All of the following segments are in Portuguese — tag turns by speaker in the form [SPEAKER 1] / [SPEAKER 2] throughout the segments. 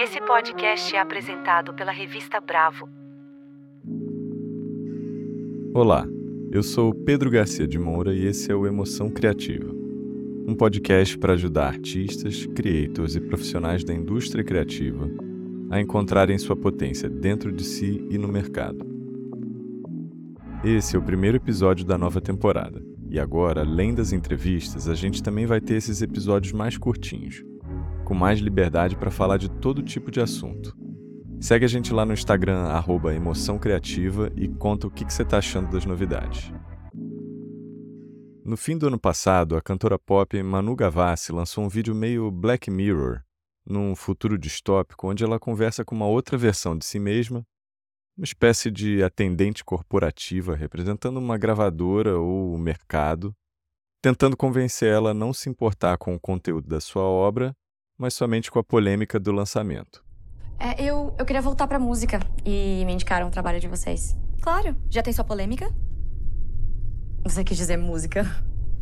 [SPEAKER 1] Esse podcast é apresentado pela revista Bravo.
[SPEAKER 2] Olá, eu sou Pedro Garcia de Moura e esse é o Emoção Criativa, um podcast para ajudar artistas, creators e profissionais da indústria criativa a encontrarem sua potência dentro de si e no mercado. Esse é o primeiro episódio da nova temporada, e agora, além das entrevistas, a gente também vai ter esses episódios mais curtinhos com mais liberdade para falar de todo tipo de assunto. Segue a gente lá no Instagram, arroba Emoção Criativa, e conta o que, que você está achando das novidades. No fim do ano passado, a cantora pop Manu Gavassi lançou um vídeo meio Black Mirror, num futuro distópico onde ela conversa com uma outra versão de si mesma, uma espécie de atendente corporativa representando uma gravadora ou o mercado, tentando convencer ela a não se importar com o conteúdo da sua obra mas somente com a polêmica do lançamento.
[SPEAKER 3] É, eu, eu queria voltar pra música e me indicaram o trabalho de vocês.
[SPEAKER 4] Claro. Já tem sua polêmica?
[SPEAKER 3] Você quis dizer música?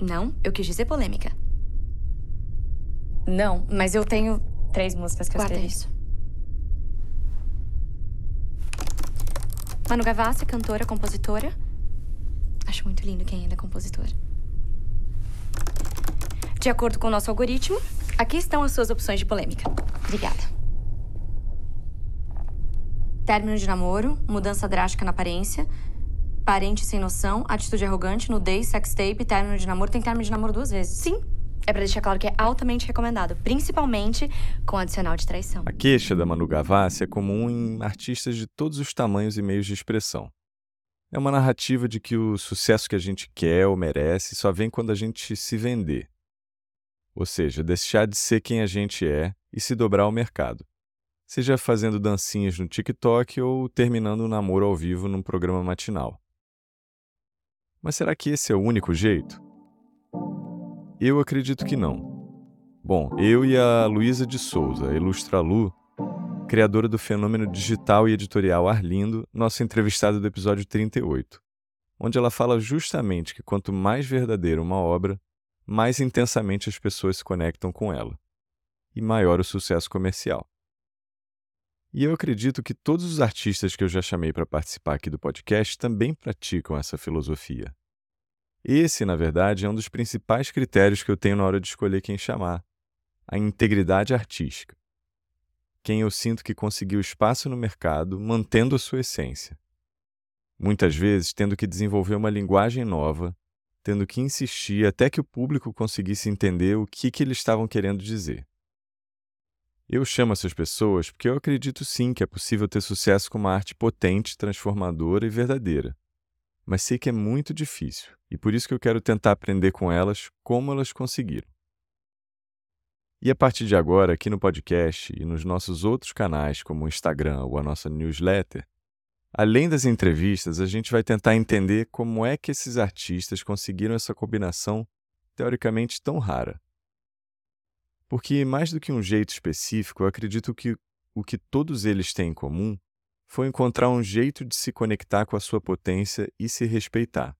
[SPEAKER 4] Não, eu quis dizer polêmica.
[SPEAKER 3] Não, mas eu tenho três músicas que
[SPEAKER 4] Guarda
[SPEAKER 3] eu escrevi.
[SPEAKER 4] isso. Manu Gavassi, cantora, compositora. Acho muito lindo quem ainda é compositor. De acordo com o nosso algoritmo, aqui estão as suas opções de polêmica.
[SPEAKER 3] Obrigada. Término de namoro, mudança drástica na aparência, parente sem noção, atitude arrogante, nudez, sextape, término de namoro. Tem término de namoro duas vezes.
[SPEAKER 4] Sim, é pra deixar claro que é altamente recomendado, principalmente com adicional de traição.
[SPEAKER 2] A queixa da Manu Gavassi é comum em artistas de todos os tamanhos e meios de expressão. É uma narrativa de que o sucesso que a gente quer ou merece só vem quando a gente se vender. Ou seja, deixar de ser quem a gente é e se dobrar ao mercado. Seja fazendo dancinhas no TikTok ou terminando um namoro ao vivo num programa matinal. Mas será que esse é o único jeito? Eu acredito que não. Bom, eu e a Luísa de Souza, Ilustra Lu, criadora do fenômeno digital e editorial Arlindo, nossa entrevistada do episódio 38, onde ela fala justamente que quanto mais verdadeira uma obra, mais intensamente as pessoas se conectam com ela, e maior o sucesso comercial. E eu acredito que todos os artistas que eu já chamei para participar aqui do podcast também praticam essa filosofia. Esse, na verdade, é um dos principais critérios que eu tenho na hora de escolher quem chamar: a integridade artística. Quem eu sinto que conseguiu espaço no mercado mantendo a sua essência. Muitas vezes tendo que desenvolver uma linguagem nova, tendo que insistir até que o público conseguisse entender o que, que eles estavam querendo dizer. Eu chamo essas pessoas porque eu acredito sim que é possível ter sucesso com uma arte potente, transformadora e verdadeira. Mas sei que é muito difícil, e por isso que eu quero tentar aprender com elas como elas conseguiram. E a partir de agora, aqui no podcast e nos nossos outros canais, como o Instagram ou a nossa newsletter, além das entrevistas, a gente vai tentar entender como é que esses artistas conseguiram essa combinação teoricamente tão rara. Porque, mais do que um jeito específico, eu acredito que o que todos eles têm em comum foi encontrar um jeito de se conectar com a sua potência e se respeitar.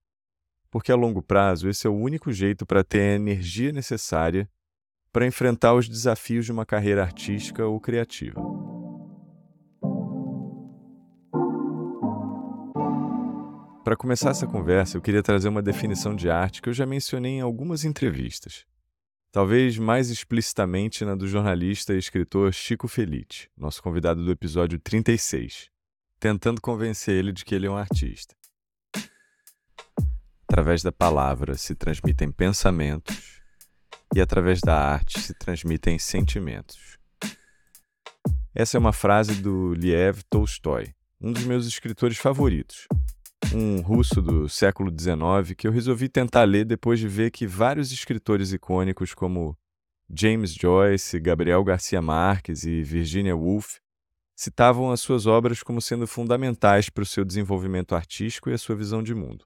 [SPEAKER 2] Porque a longo prazo, esse é o único jeito para ter a energia necessária para enfrentar os desafios de uma carreira artística ou criativa. Para começar essa conversa, eu queria trazer uma definição de arte que eu já mencionei em algumas entrevistas. Talvez mais explicitamente na do jornalista e escritor Chico Felice, nosso convidado do episódio 36, tentando convencer ele de que ele é um artista. Através da palavra se transmitem pensamentos e através da arte se transmitem sentimentos. Essa é uma frase do Liev Tolstói, um dos meus escritores favoritos, um russo do século XIX que eu resolvi tentar ler depois de ver que vários escritores icônicos como James Joyce, Gabriel Garcia Marques e Virginia Woolf citavam as suas obras como sendo fundamentais para o seu desenvolvimento artístico e a sua visão de mundo.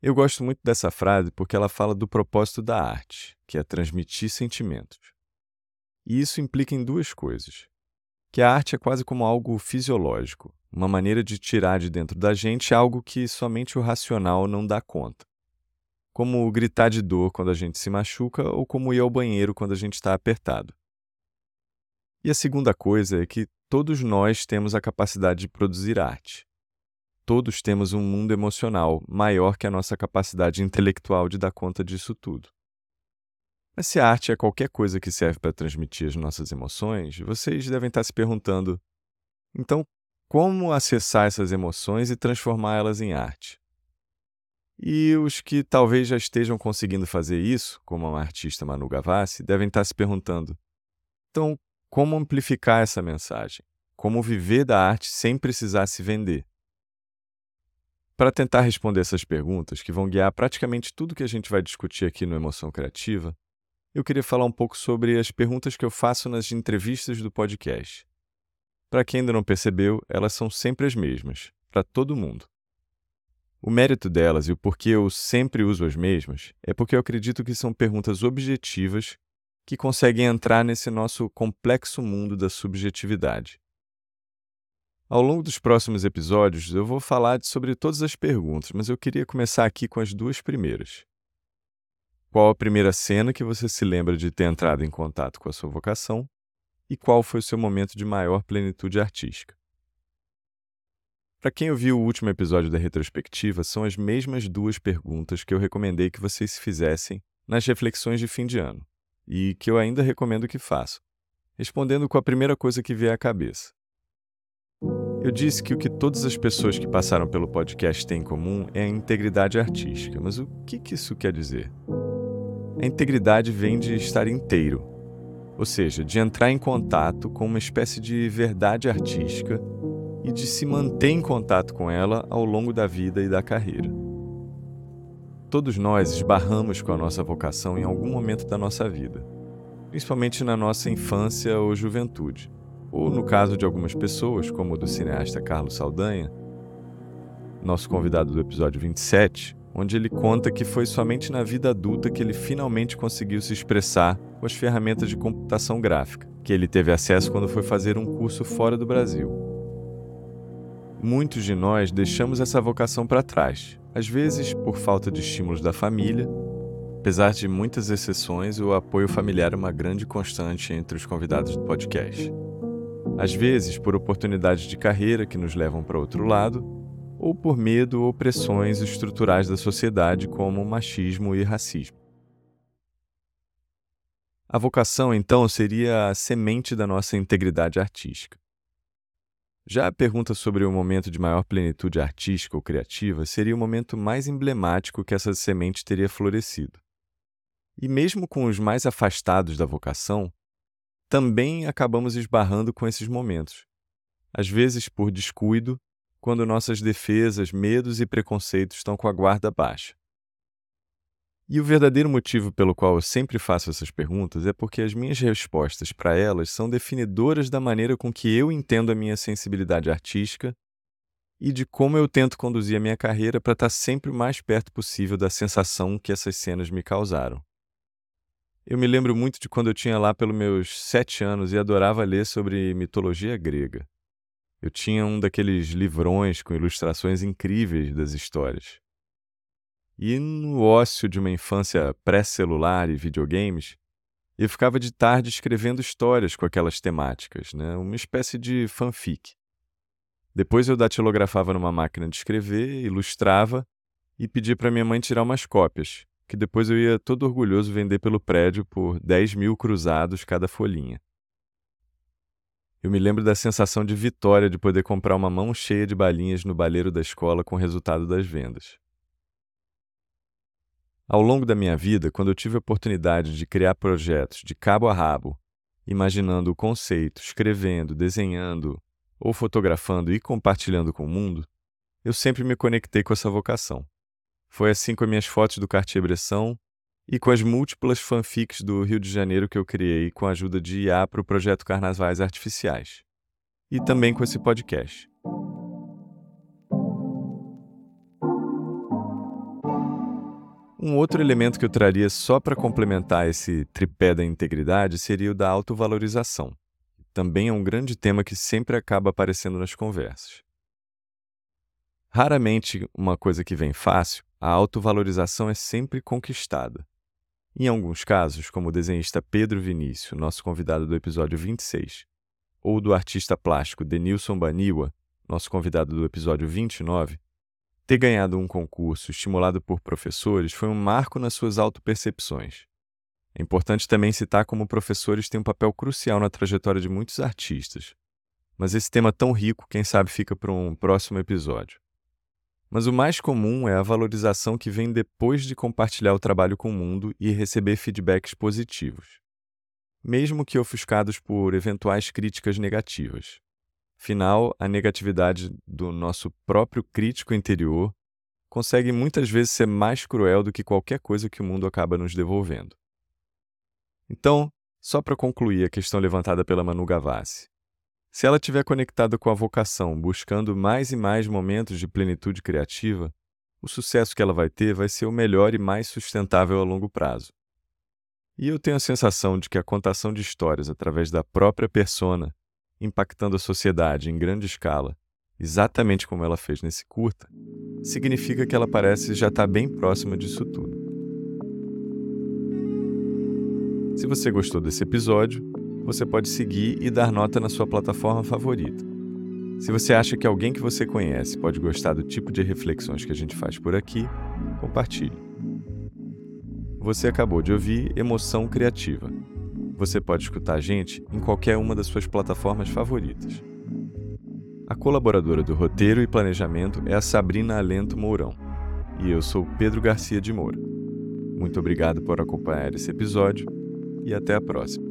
[SPEAKER 2] Eu gosto muito dessa frase porque ela fala do propósito da arte, que é transmitir sentimentos. E isso implica em duas coisas: que a arte é quase como algo fisiológico, uma maneira de tirar de dentro da gente algo que somente o racional não dá conta. Como gritar de dor quando a gente se machuca ou como ir ao banheiro quando a gente está apertado. E a segunda coisa é que todos nós temos a capacidade de produzir arte. Todos temos um mundo emocional maior que a nossa capacidade intelectual de dar conta disso tudo. Mas se a arte é qualquer coisa que serve para transmitir as nossas emoções, vocês devem estar se perguntando: então, como acessar essas emoções e transformá-las em arte? E os que talvez já estejam conseguindo fazer isso, como a artista Manu Gavassi, devem estar se perguntando: então, como amplificar essa mensagem? Como viver da arte sem precisar se vender? Para tentar responder essas perguntas, que vão guiar praticamente tudo que a gente vai discutir aqui no Emoção Criativa, eu queria falar um pouco sobre as perguntas que eu faço nas entrevistas do podcast. Para quem ainda não percebeu, elas são sempre as mesmas, para todo mundo. O mérito delas e o porquê eu sempre uso as mesmas é porque eu acredito que são perguntas objetivas que conseguem entrar nesse nosso complexo mundo da subjetividade. Ao longo dos próximos episódios, eu vou falar sobre todas as perguntas, mas eu queria começar aqui com as duas primeiras. Qual a primeira cena que você se lembra de ter entrado em contato com a sua vocação? E qual foi o seu momento de maior plenitude artística? Para quem ouviu o último episódio da retrospectiva, são as mesmas duas perguntas que eu recomendei que vocês se fizessem nas reflexões de fim de ano, e que eu ainda recomendo que façam, respondendo com a primeira coisa que vier à cabeça. Eu disse que o que todas as pessoas que passaram pelo podcast têm em comum é a integridade artística, mas o que, que isso quer dizer? A integridade vem de estar inteiro, ou seja, de entrar em contato com uma espécie de verdade artística e de se manter em contato com ela ao longo da vida e da carreira. Todos nós esbarramos com a nossa vocação em algum momento da nossa vida, principalmente na nossa infância ou juventude, ou no caso de algumas pessoas, como o do cineasta Carlos Saldanha, nosso convidado do episódio 27, onde ele conta que foi somente na vida adulta que ele finalmente conseguiu se expressar com as ferramentas de computação gráfica, que ele teve acesso quando foi fazer um curso fora do Brasil. Muitos de nós deixamos essa vocação para trás, às vezes por falta de estímulos da família. Apesar de muitas exceções, o apoio familiar é uma grande constante entre os convidados do podcast. Às vezes, por oportunidades de carreira que nos levam para outro lado, ou por medo ou pressões estruturais da sociedade, como machismo e racismo. A vocação, então, seria a semente da nossa integridade artística. Já a pergunta sobre o momento de maior plenitude artística ou criativa seria o momento mais emblemático que essa semente teria florescido. E mesmo com os mais afastados da vocação, também acabamos esbarrando com esses momentos, às vezes por descuido quando nossas defesas, medos e preconceitos estão com a guarda baixa. E o verdadeiro motivo pelo qual eu sempre faço essas perguntas é porque as minhas respostas para elas são definidoras da maneira com que eu entendo a minha sensibilidade artística e de como eu tento conduzir a minha carreira para estar sempre o mais perto possível da sensação que essas cenas me causaram. Eu me lembro muito de quando eu tinha lá pelos meus sete anos e adorava ler sobre mitologia grega. Eu tinha um daqueles livrões com ilustrações incríveis das histórias. E no ócio de uma infância pré-celular e videogames, eu ficava de tarde escrevendo histórias com aquelas temáticas, né? uma espécie de fanfic. Depois eu datilografava numa máquina de escrever, ilustrava e pedia para minha mãe tirar umas cópias, que depois eu ia todo orgulhoso vender pelo prédio por 10 mil cruzados cada folhinha. Eu me lembro da sensação de vitória de poder comprar uma mão cheia de balinhas no baleiro da escola com o resultado das vendas. Ao longo da minha vida, quando eu tive a oportunidade de criar projetos de cabo a rabo, imaginando o conceito, escrevendo, desenhando ou fotografando e compartilhando com o mundo, eu sempre me conectei com essa vocação. Foi assim com as minhas fotos do Cartier-Bresson e com as múltiplas fanfics do Rio de Janeiro que eu criei com a ajuda de IA para o projeto Carnavais Artificiais. E também com esse podcast. Um outro elemento que eu traria só para complementar esse tripé da integridade seria o da autovalorização. Também é um grande tema que sempre acaba aparecendo nas conversas. Raramente uma coisa que vem fácil, a autovalorização é sempre conquistada. Em alguns casos, como o desenhista Pedro Vinícius, nosso convidado do episódio 26, ou do artista plástico Denilson Baniwa, nosso convidado do episódio 29, ter ganhado um concurso estimulado por professores foi um marco nas suas autopercepções. É importante também citar como professores têm um papel crucial na trajetória de muitos artistas. Mas esse tema tão rico, quem sabe fica para um próximo episódio. Mas o mais comum é a valorização que vem depois de compartilhar o trabalho com o mundo e receber feedbacks positivos, mesmo que ofuscados por eventuais críticas negativas. Afinal, a negatividade do nosso próprio crítico interior consegue muitas vezes ser mais cruel do que qualquer coisa que o mundo acaba nos devolvendo. Então, só para concluir a questão levantada pela Manu Gavassi, se ela estiver conectada com a vocação, buscando mais e mais momentos de plenitude criativa, o sucesso que ela vai ter vai ser o melhor e mais sustentável a longo prazo. E eu tenho a sensação de que a contação de histórias através da própria persona, impactando a sociedade em grande escala, exatamente como ela fez nesse curta, significa que ela parece já estar tá bem próxima disso tudo. Se você gostou desse episódio, você pode seguir e dar nota na sua plataforma favorita. Se você acha que alguém que você conhece pode gostar do tipo de reflexões que a gente faz por aqui, compartilhe. Você acabou de ouvir Emoção Criativa. Você pode escutar a gente em qualquer uma das suas plataformas favoritas. A colaboradora do roteiro e planejamento é a Sabrina Alento Mourão. E eu sou Pedro Garcia de Moura. Muito obrigado por acompanhar esse episódio e até a próxima.